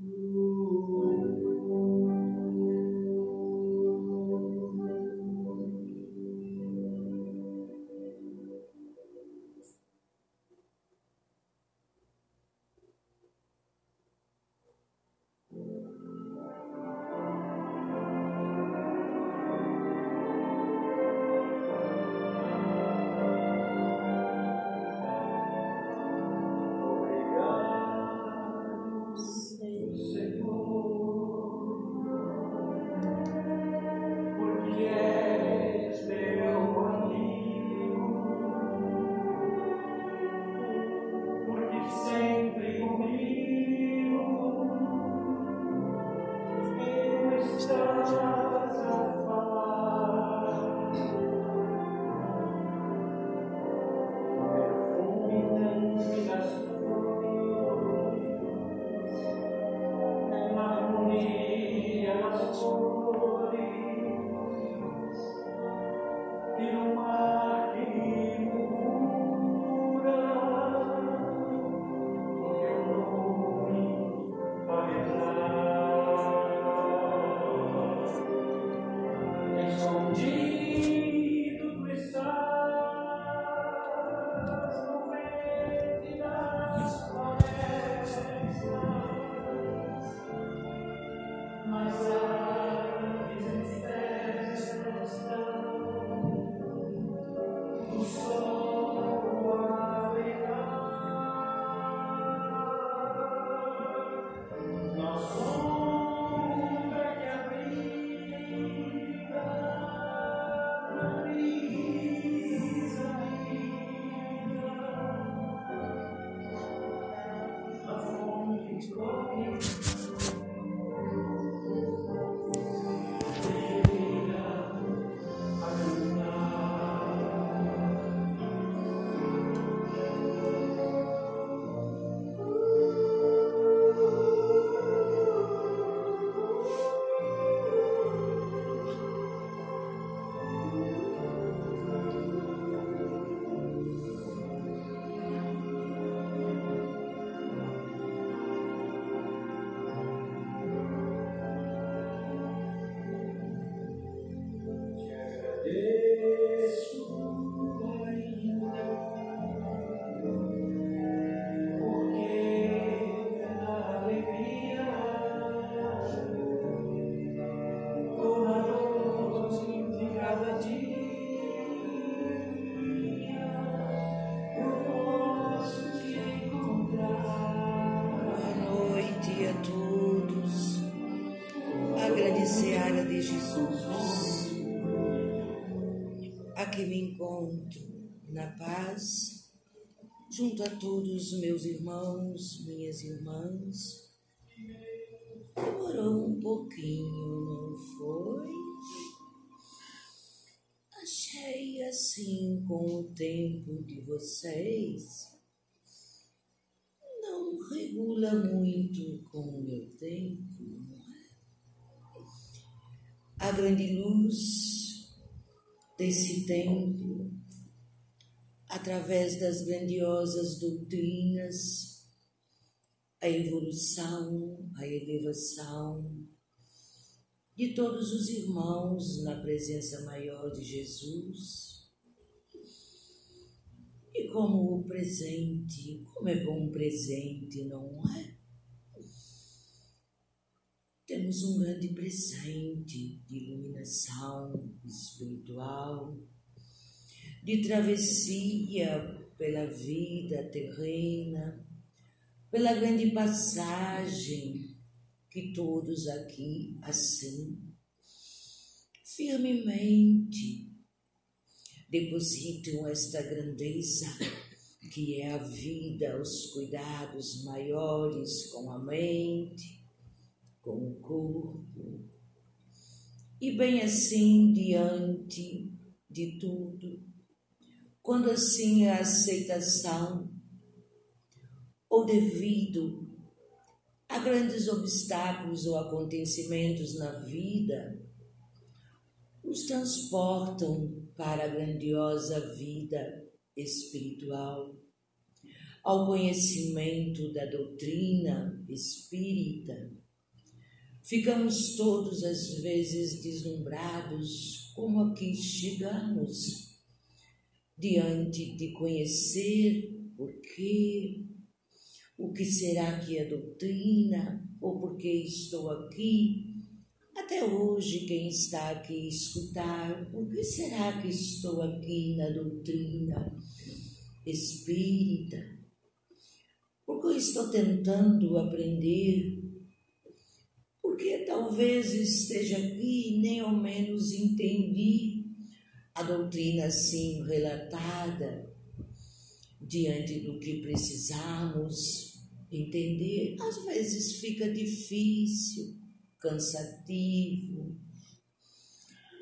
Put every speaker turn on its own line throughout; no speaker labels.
Mm-hmm. A todos meus irmãos, minhas irmãs. Demorou um pouquinho, não foi? Achei assim com o tempo de vocês. Não regula muito com o meu tempo, não é? A grande luz desse tempo através das grandiosas doutrinas, a evolução, a elevação de todos os irmãos na presença maior de Jesus. E como o presente, como é bom presente, não é? Temos um grande presente de iluminação espiritual de travessia pela vida terrena, pela grande passagem que todos aqui, assim, firmemente depositam esta grandeza que é a vida, os cuidados maiores com a mente, com o corpo, e bem assim diante de tudo quando assim a aceitação ou devido a grandes obstáculos ou acontecimentos na vida, nos transportam para a grandiosa vida espiritual, ao conhecimento da doutrina espírita, ficamos todos às vezes deslumbrados como aqui chegamos, diante de conhecer por quê, o que será que é doutrina, ou por que estou aqui. Até hoje, quem está aqui escutar, por que será que estou aqui na doutrina espírita? Porque eu estou tentando aprender, porque talvez esteja aqui e nem ao menos entendi a doutrina assim relatada diante do que precisamos entender. Às vezes fica difícil, cansativo,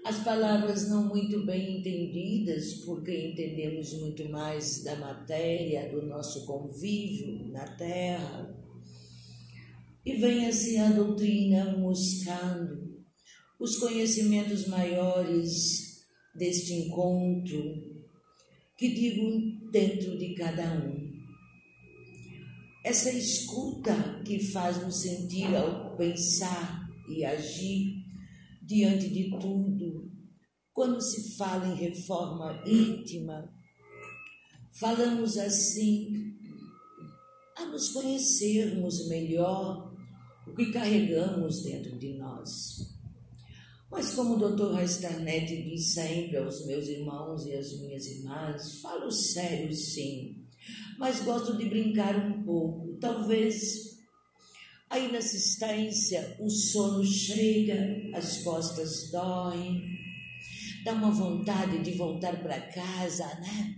as palavras não muito bem entendidas, porque entendemos muito mais da matéria, do nosso convívio na terra. E vem assim a doutrina mostrando os conhecimentos maiores deste encontro, que digo dentro de cada um. Essa escuta que faz nos sentir ao pensar e agir diante de tudo. Quando se fala em reforma íntima, falamos assim a nos conhecermos melhor o que carregamos dentro de nós. Mas como o Dr. Rastanet diz sempre aos meus irmãos e às minhas irmãs, falo sério sim, mas gosto de brincar um pouco. Talvez Aí na assistência o sono chega, as costas doem, dá uma vontade de voltar para casa, né?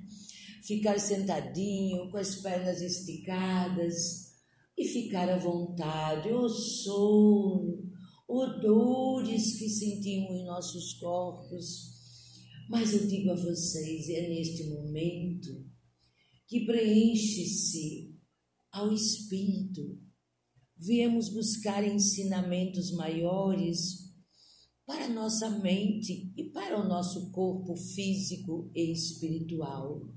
Ficar sentadinho, com as pernas esticadas e ficar à vontade. O sono, odores que sentimos em nossos corpos. Mas eu digo a vocês, é neste momento que preenche-se ao espírito viemos buscar ensinamentos maiores para nossa mente e para o nosso corpo físico e espiritual.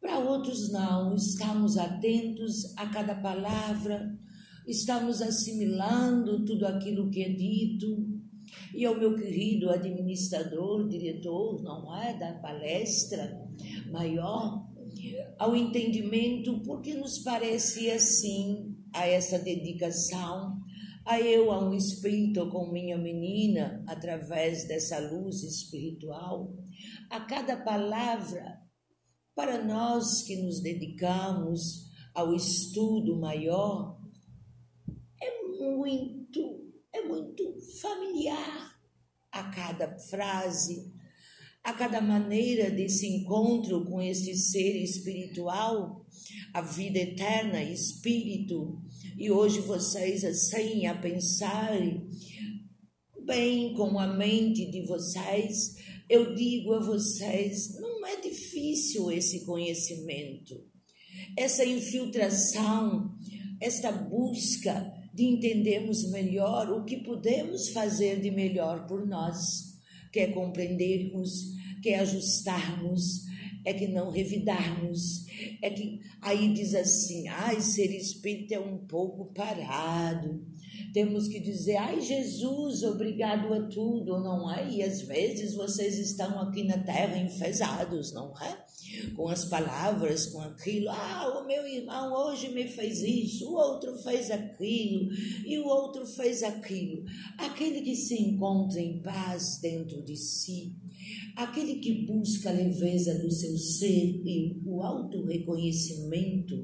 Para outros, não, estamos atentos a cada palavra, estamos assimilando tudo aquilo que é dito. E ao meu querido administrador, diretor, não é, da palestra maior, ao entendimento, porque nos parece assim a essa dedicação, a eu, a um espírito com minha menina, através dessa luz espiritual, a cada palavra, para nós que nos dedicamos ao estudo maior, muito, é muito familiar a cada frase, a cada maneira desse encontro com este ser espiritual, a vida eterna, espírito, e hoje vocês assim a pensarem bem com a mente de vocês, eu digo a vocês, não é difícil esse conhecimento, essa infiltração, esta busca de entendermos melhor o que podemos fazer de melhor por nós que é compreendermos, que é ajustarmos, é que não revidarmos, é que aí diz assim, ai, ser espírita é um pouco parado. Temos que dizer, ai Jesus, obrigado a tudo, não é? E às vezes vocês estão aqui na terra enfesados, não é? Com as palavras, com aquilo, ah, o meu irmão hoje me fez isso, o outro fez aquilo, e o outro fez aquilo. Aquele que se encontra em paz dentro de si, aquele que busca a leveza do seu ser e o auto-reconhecimento,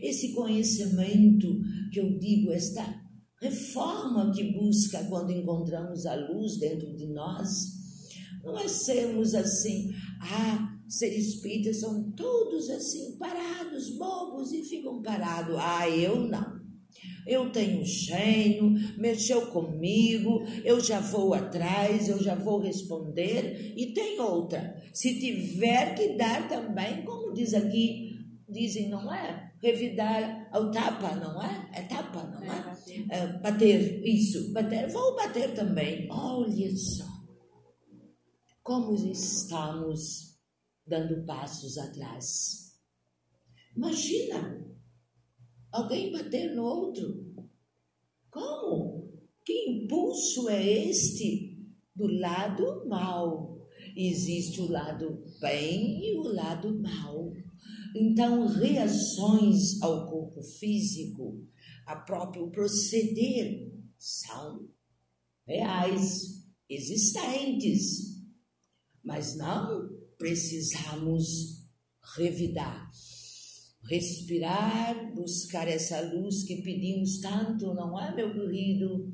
esse conhecimento que eu digo, esta reforma que busca quando encontramos a luz dentro de nós, não é sermos assim, ah, seres espíritas são todos assim, parados, bobos e ficam parados. Ah, eu não. Eu tenho gênio, mexeu comigo, eu já vou atrás, eu já vou responder. E tem outra, se tiver que dar também, como diz aqui, dizem, não é? Revidar ao tapa, não é? É tapa, não é? é bater, isso, bater, vou bater também. Olha só, como estamos dando passos atrás. Imagina alguém bater no outro. Como? Que impulso é este do lado mal? Existe o lado bem e o lado mal. Então, reações ao corpo físico, a próprio proceder, são reais, existentes. Mas não precisamos revidar, respirar, buscar essa luz que pedimos tanto, não é, meu querido?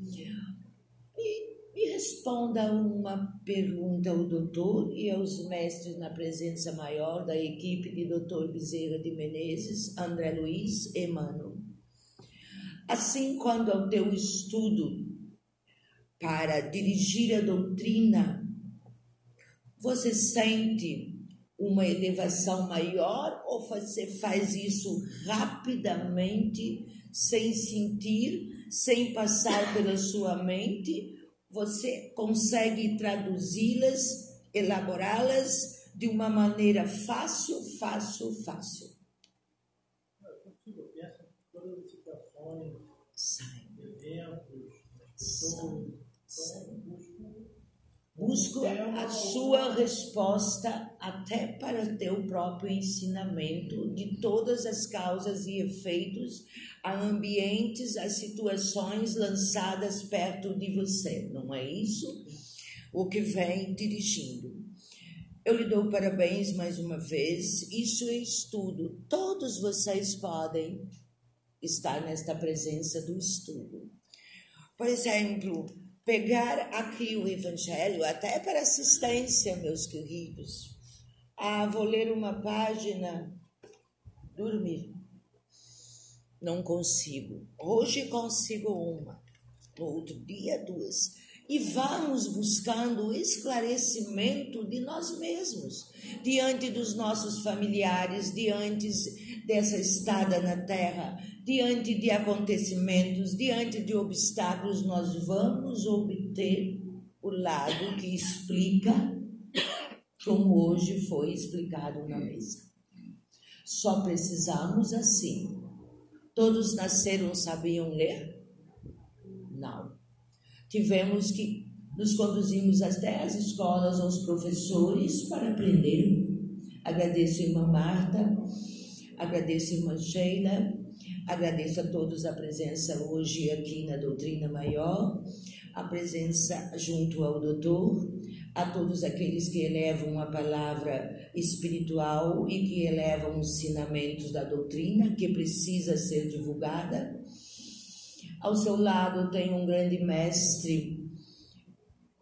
E, e responda uma pergunta ao doutor e aos mestres na presença maior da equipe de doutor Bezerra de Menezes, André Luiz e Mano. Assim, quando ao teu estudo para dirigir a doutrina, você sente uma elevação maior ou você faz isso rapidamente, sem sentir, sem passar pela sua mente? Você consegue traduzi-las, elaborá-las de uma maneira fácil, fácil, fácil. Sai.
eventos, pessoas. Busco
a sua resposta até para teu próprio ensinamento de todas as causas e efeitos a ambientes, a situações lançadas perto de você, não é isso? O que vem dirigindo. Eu lhe dou parabéns mais uma vez. Isso é estudo. Todos vocês podem estar nesta presença do estudo. Por exemplo, pegar aqui o Evangelho, até para assistência, meus queridos. Ah, vou ler uma página, dormir. Não consigo. Hoje consigo uma, no outro dia duas. E vamos buscando o esclarecimento de nós mesmos, diante dos nossos familiares, diante dessa estada na terra, diante de acontecimentos, diante de obstáculos, nós vamos obter o lado que explica como hoje foi explicado na mesa. Só precisamos assim. Todos nasceram, sabiam ler? Não. Tivemos que nos conduzimos até as escolas, aos professores para aprender. Agradeço a irmã Marta, agradeço a irmã Sheila, Agradeço a todos a presença hoje aqui na Doutrina Maior, a presença junto ao doutor, a todos aqueles que elevam a palavra espiritual e que elevam os ensinamentos da doutrina que precisa ser divulgada. Ao seu lado tem um grande mestre,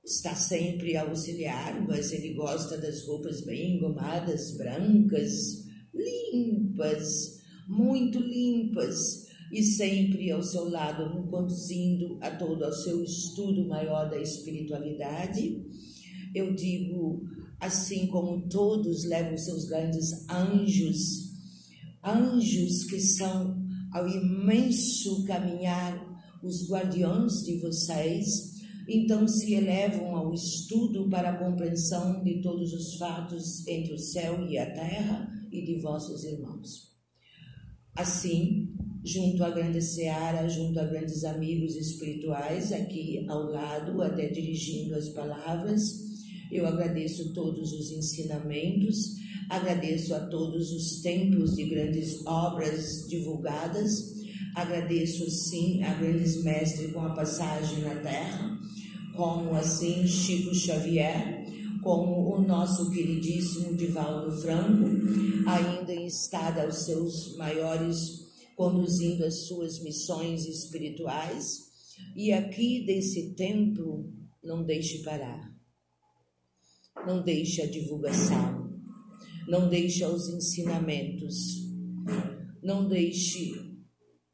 está sempre a auxiliar, mas ele gosta das roupas bem engomadas, brancas, limpas muito limpas e sempre ao seu lado, conduzindo a todo ao seu estudo maior da espiritualidade. Eu digo, assim como todos levam seus grandes anjos, anjos que são ao imenso caminhar os guardiões de vocês, então se elevam ao estudo para a compreensão de todos os fatos entre o céu e a terra e de vossos irmãos. Assim, junto à grande seara, junto a grandes amigos espirituais, aqui ao lado, até dirigindo as palavras, eu agradeço todos os ensinamentos, agradeço a todos os tempos de grandes obras divulgadas, agradeço sim a grandes mestres com a passagem na terra, como assim Chico Xavier, como o nosso queridíssimo Divaldo Franco, ainda em estado aos seus maiores, conduzindo as suas missões espirituais, e aqui desse templo não deixe parar, não deixe a divulgação, não deixe os ensinamentos, não deixe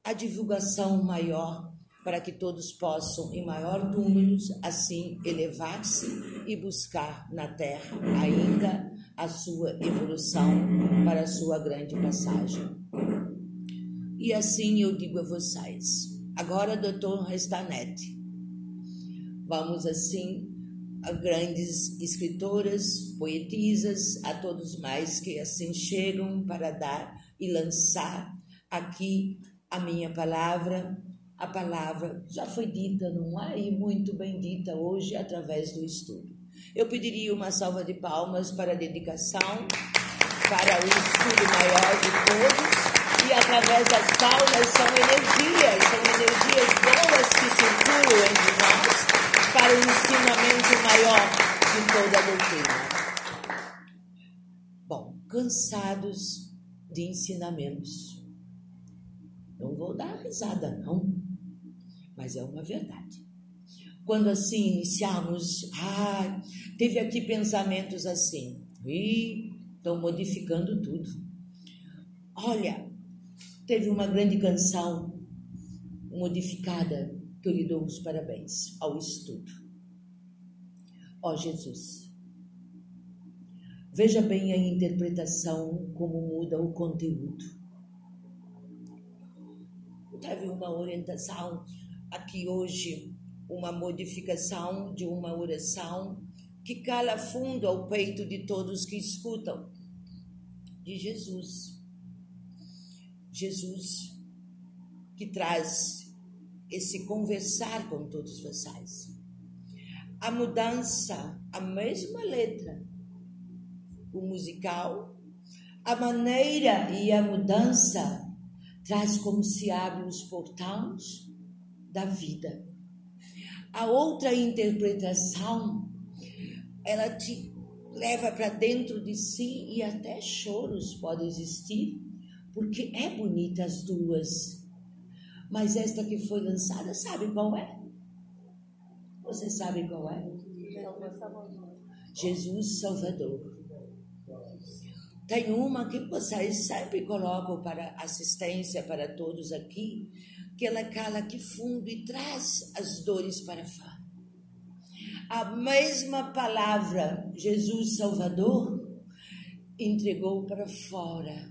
a divulgação maior para que todos possam, em maior número, assim elevar-se e buscar na Terra ainda a sua evolução para a sua grande passagem. E assim eu digo a vocês, agora, doutor Restanetti, vamos assim a grandes escritoras, poetisas, a todos mais que assim chegam para dar e lançar aqui a minha palavra. A palavra já foi dita, não é? E muito bem dita hoje através do estudo. Eu pediria uma salva de palmas para a dedicação, para o estudo maior de todos. E através das palmas são energias, são energias boas que circulam entre nós para o ensinamento maior de toda a doutrina. Bom, cansados de ensinamentos. Não vou dar risada, não, mas é uma verdade. Quando assim iniciamos, ah, teve aqui pensamentos assim, e estão modificando tudo. Olha, teve uma grande canção modificada que eu lhe dou os parabéns ao estudo. Ó oh, Jesus, veja bem a interpretação, como muda o conteúdo. Teve uma orientação aqui hoje, uma modificação de uma oração que cala fundo ao peito de todos que escutam, de Jesus. Jesus que traz esse conversar com todos vocês. A mudança, a mesma letra, o musical, a maneira e a mudança traz como se abrem os portões da vida. A outra interpretação, ela te leva para dentro de si e até choros podem existir, porque é bonita as duas. Mas esta que foi lançada, sabe qual é? Você sabe qual é? Jesus Salvador. Tem uma que vocês sempre colocam para assistência para todos aqui, que ela cala aqui fundo e traz as dores para fora. A mesma palavra, Jesus Salvador, entregou para fora,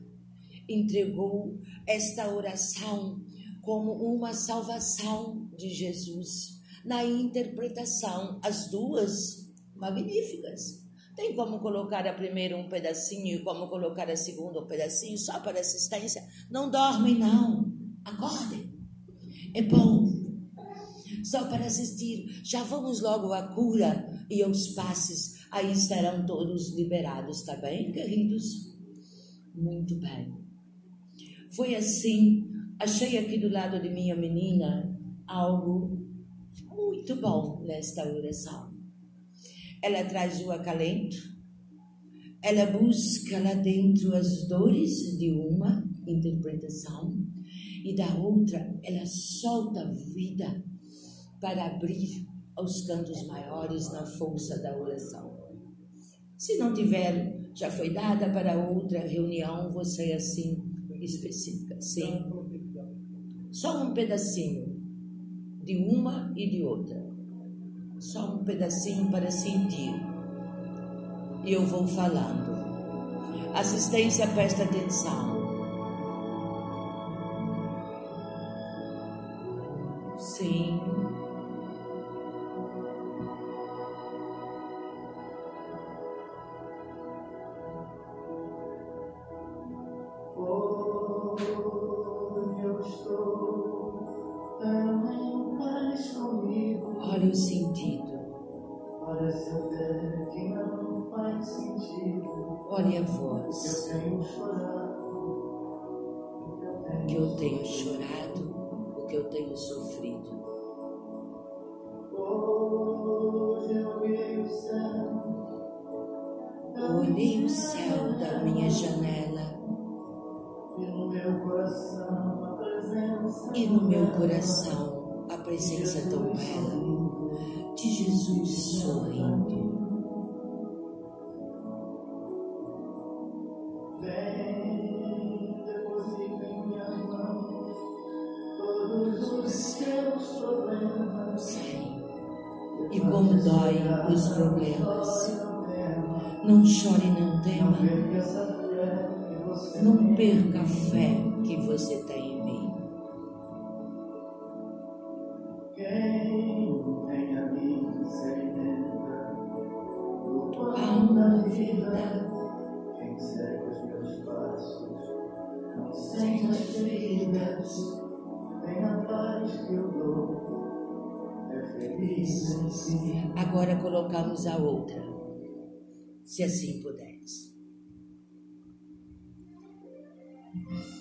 entregou esta oração como uma salvação de Jesus. Na interpretação, as duas magníficas. Tem como colocar a primeira um pedacinho e como colocar a segunda um pedacinho só para assistência? Não dormem, não. Acordem. É bom. Só para assistir. Já vamos logo à cura e aos passes. Aí estarão todos liberados, tá bem, queridos? Muito bem. Foi assim achei aqui do lado de minha menina algo muito bom nesta oração. Ela traz o acalento, ela busca lá dentro as dores de uma interpretação e da outra ela solta a vida para abrir aos cantos maiores na força da oração. Se não tiver, já foi dada para outra reunião, você é assim específica. Sim só um pedacinho de uma e de outra. Só um pedacinho para sentir. E eu vou falando. Assistência, presta atenção. Sim. Meu coração a presença tão bela de Jesus sorrindo. E como dói os problemas. Não chore, não tema. Não perca a fé que você tem em mim. Há uma vida sente feridas.
Vem a paz que eu dou, é feliz em si.
Agora colocamos a outra, se assim puderes.
あ。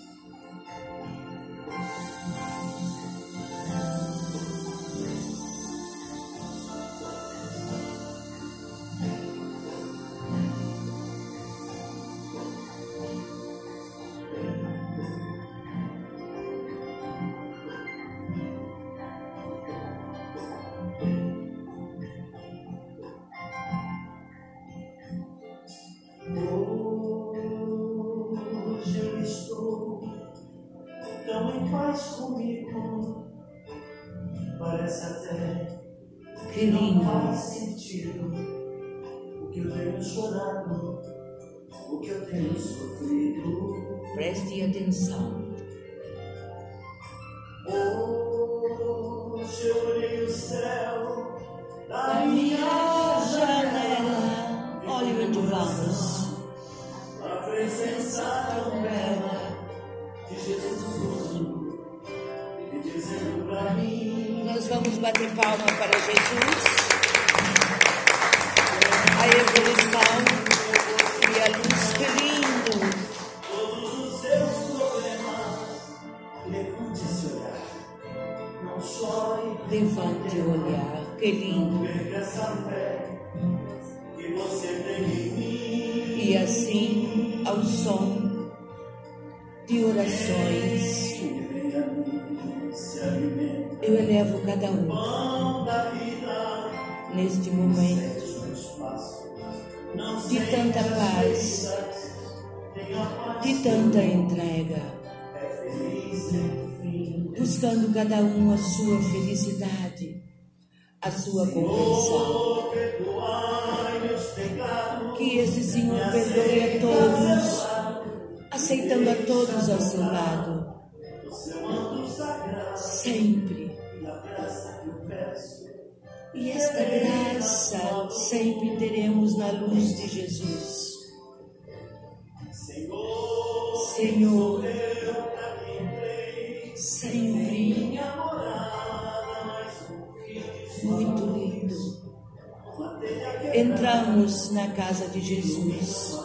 De
orações,
Que vem a mim, se alimenta.
eu elevo cada um neste momento de tanta paz, de tanta entrega, buscando cada um a sua felicidade, a sua
pecados.
Que esse Senhor perdoe a todos, aceitando a todos ao seu lado, sempre.
e
esta graça sempre teremos na luz de Jesus.
Senhor,
sempre muito lindo. Entramos na casa de Jesus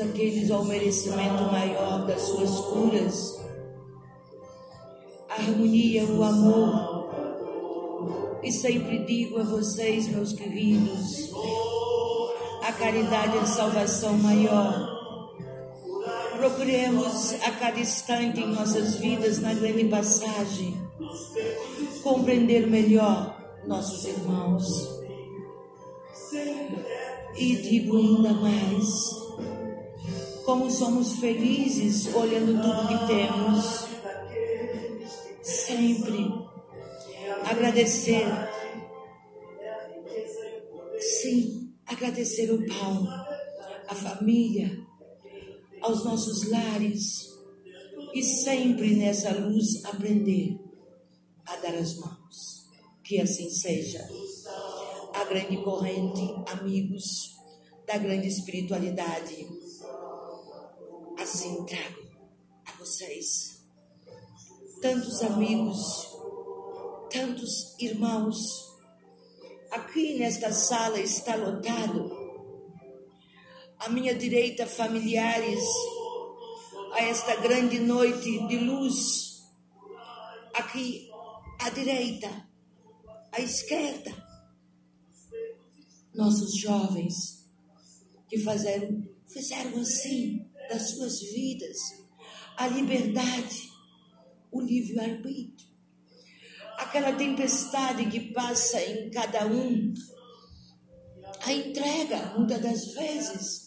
aqueles ao merecimento maior das suas curas, a harmonia, o amor. E sempre digo a vocês, meus queridos, a caridade é a salvação maior. Procuremos a cada instante em nossas vidas, na grande passagem, compreender melhor nossos irmãos. E digo ainda mais, como somos felizes olhando tudo que temos, sempre agradecer, sim, agradecer o pão, a família, aos nossos lares e sempre nessa luz aprender a dar as mãos. Que assim seja. A grande corrente, amigos da grande espiritualidade, assim a vocês tantos amigos, tantos irmãos. Aqui nesta sala está lotado. À minha direita, familiares a esta grande noite de luz. Aqui à direita, à esquerda, nossos jovens que fizeram, fizeram assim das suas vidas a liberdade, o livre-arbítrio. Aquela tempestade que passa em cada um, a entrega, muitas das vezes,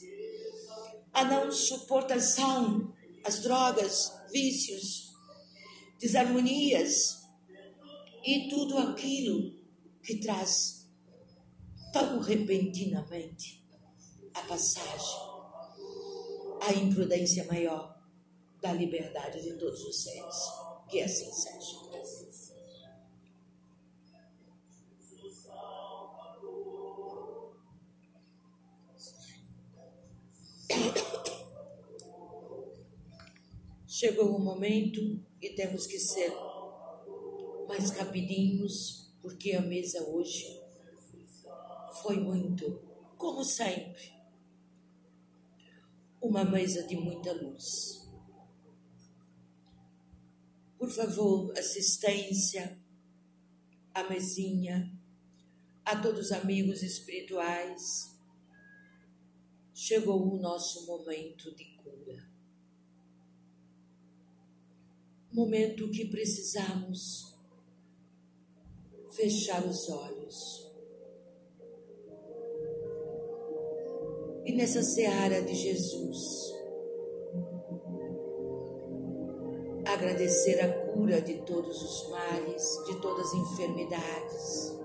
a não suportação, as drogas, vícios, desarmonias e tudo aquilo que traz tão repentinamente a passagem, a imprudência maior da liberdade de todos os seres. Que assim seja. Chegou o momento e temos que ser mais rapidinhos, porque a mesa hoje foi muito, como sempre, uma mesa de muita luz. Por favor, assistência à mesinha, a todos os amigos espirituais. Chegou o nosso momento de cura. Momento que precisamos fechar os olhos. E nessa seara de Jesus, agradecer a cura de todos os males, de todas as enfermidades.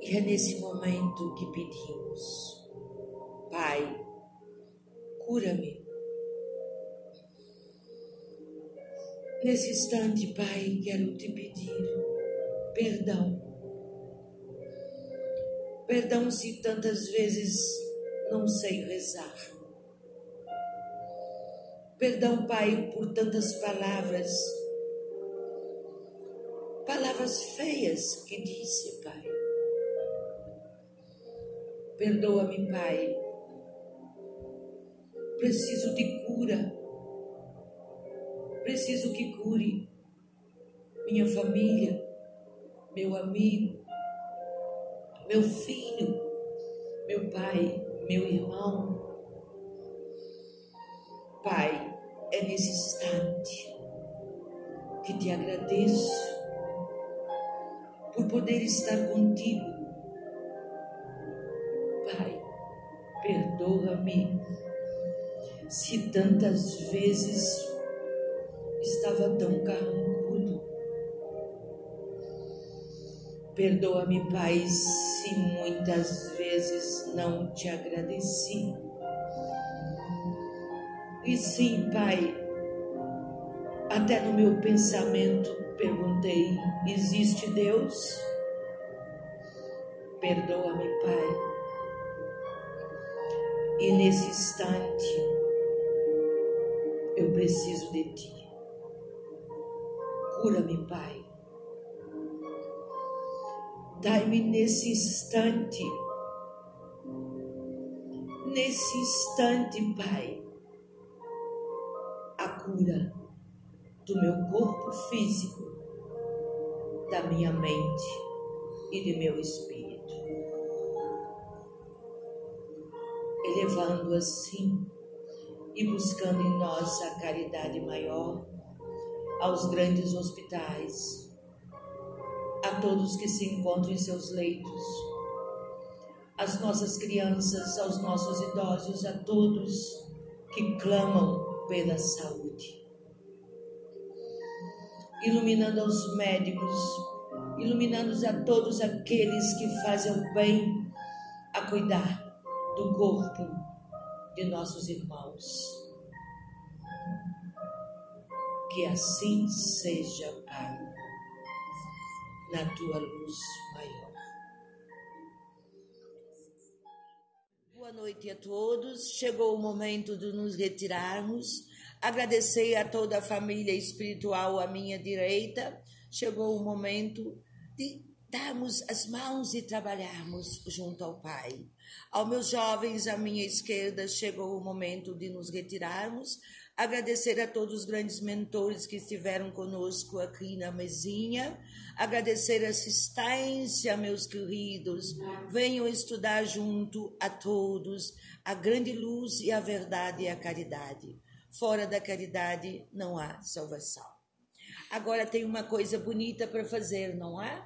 E é nesse momento que pedimos, Pai, cura-me. Nesse instante, Pai, quero te pedir perdão. Perdão se tantas vezes não sei rezar Perdão, Pai, por tantas palavras, palavras feias que disse, Pai. Perdoa-me, Pai. Preciso de cura. Preciso que cure minha família, meu amigo, meu filho, meu pai, meu irmão. Pai, é nesse instante que te agradeço por poder estar contigo. Pai, perdoa-me se tantas vezes estava tão carrancudo. Perdoa-me, Pai, se muitas vezes não te agradeci. E sim, Pai, até no meu pensamento perguntei: existe Deus? Perdoa-me, Pai. E nesse instante, eu preciso de Ti. Cura-me, Pai. Dai-me nesse instante, nesse instante, Pai, a cura do meu corpo físico, da minha mente e de meu espírito. Elevando assim e buscando em nós a caridade maior aos grandes hospitais, a todos que se encontram em seus leitos, às nossas crianças, aos nossos idosos, a todos que clamam pela saúde. Iluminando aos médicos, iluminando a todos aqueles que fazem o bem a cuidar do corpo de nossos irmãos. Que assim seja, Pai, na tua luz maior. Boa noite a todos. Chegou o momento de nos retirarmos. Agradecer a toda a família espiritual à minha direita. Chegou o momento de darmos as mãos e trabalharmos junto ao Pai. Aos meus jovens à minha esquerda, chegou o momento de nos retirarmos. Agradecer a todos os grandes mentores que estiveram conosco aqui na mesinha. Agradecer a assistência, meus queridos. Venham estudar junto a todos a grande luz e a verdade e a caridade. Fora da caridade não há salvação. Agora tem uma coisa bonita para fazer, não é?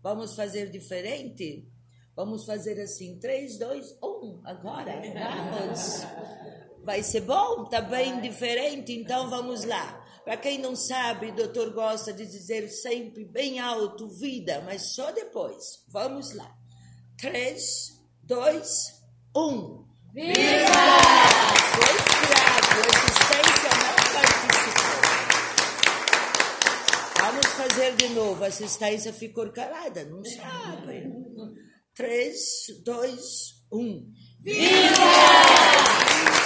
Vamos fazer diferente? Vamos fazer assim, 3, 2, 1, agora, vamos. Vai ser bom? Tá bem diferente? Então vamos lá. Para quem não sabe, o doutor gosta de dizer sempre bem alto, vida, mas só depois. Vamos lá. 3, 2, 1. Viva! Foi assistência não participou. Vamos fazer de novo. A assistência ficou calada, não sabe. Três, dois, um. Viva!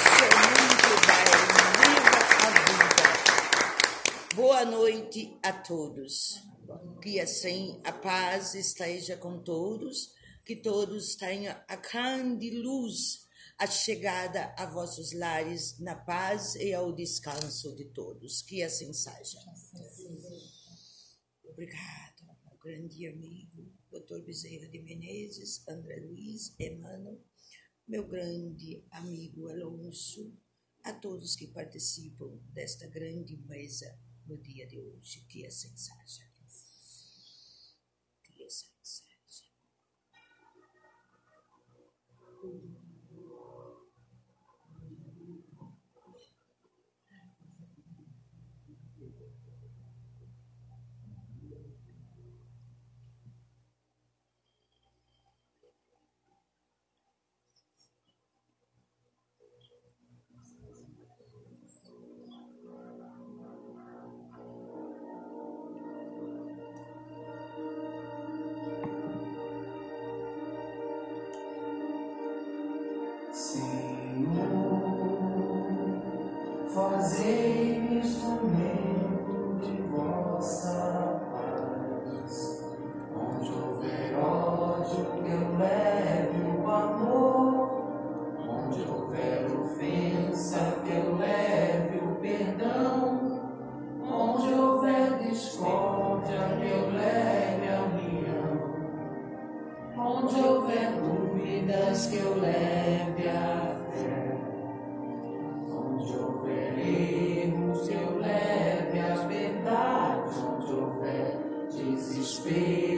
Isso é muito bem. Viva a vida. Boa noite a todos. Que assim a paz esteja com todos, que todos tenham a grande luz, a chegada a vossos lares na paz e ao descanso de todos. Que assim seja. Obrigado, meu grande amigo, Dr. Bezerra de Menezes, André Luiz, Emmanuel, meu grande amigo Alonso, a todos que participam desta grande mesa no dia de hoje. Que assim seja. Que assim seja.
Speed.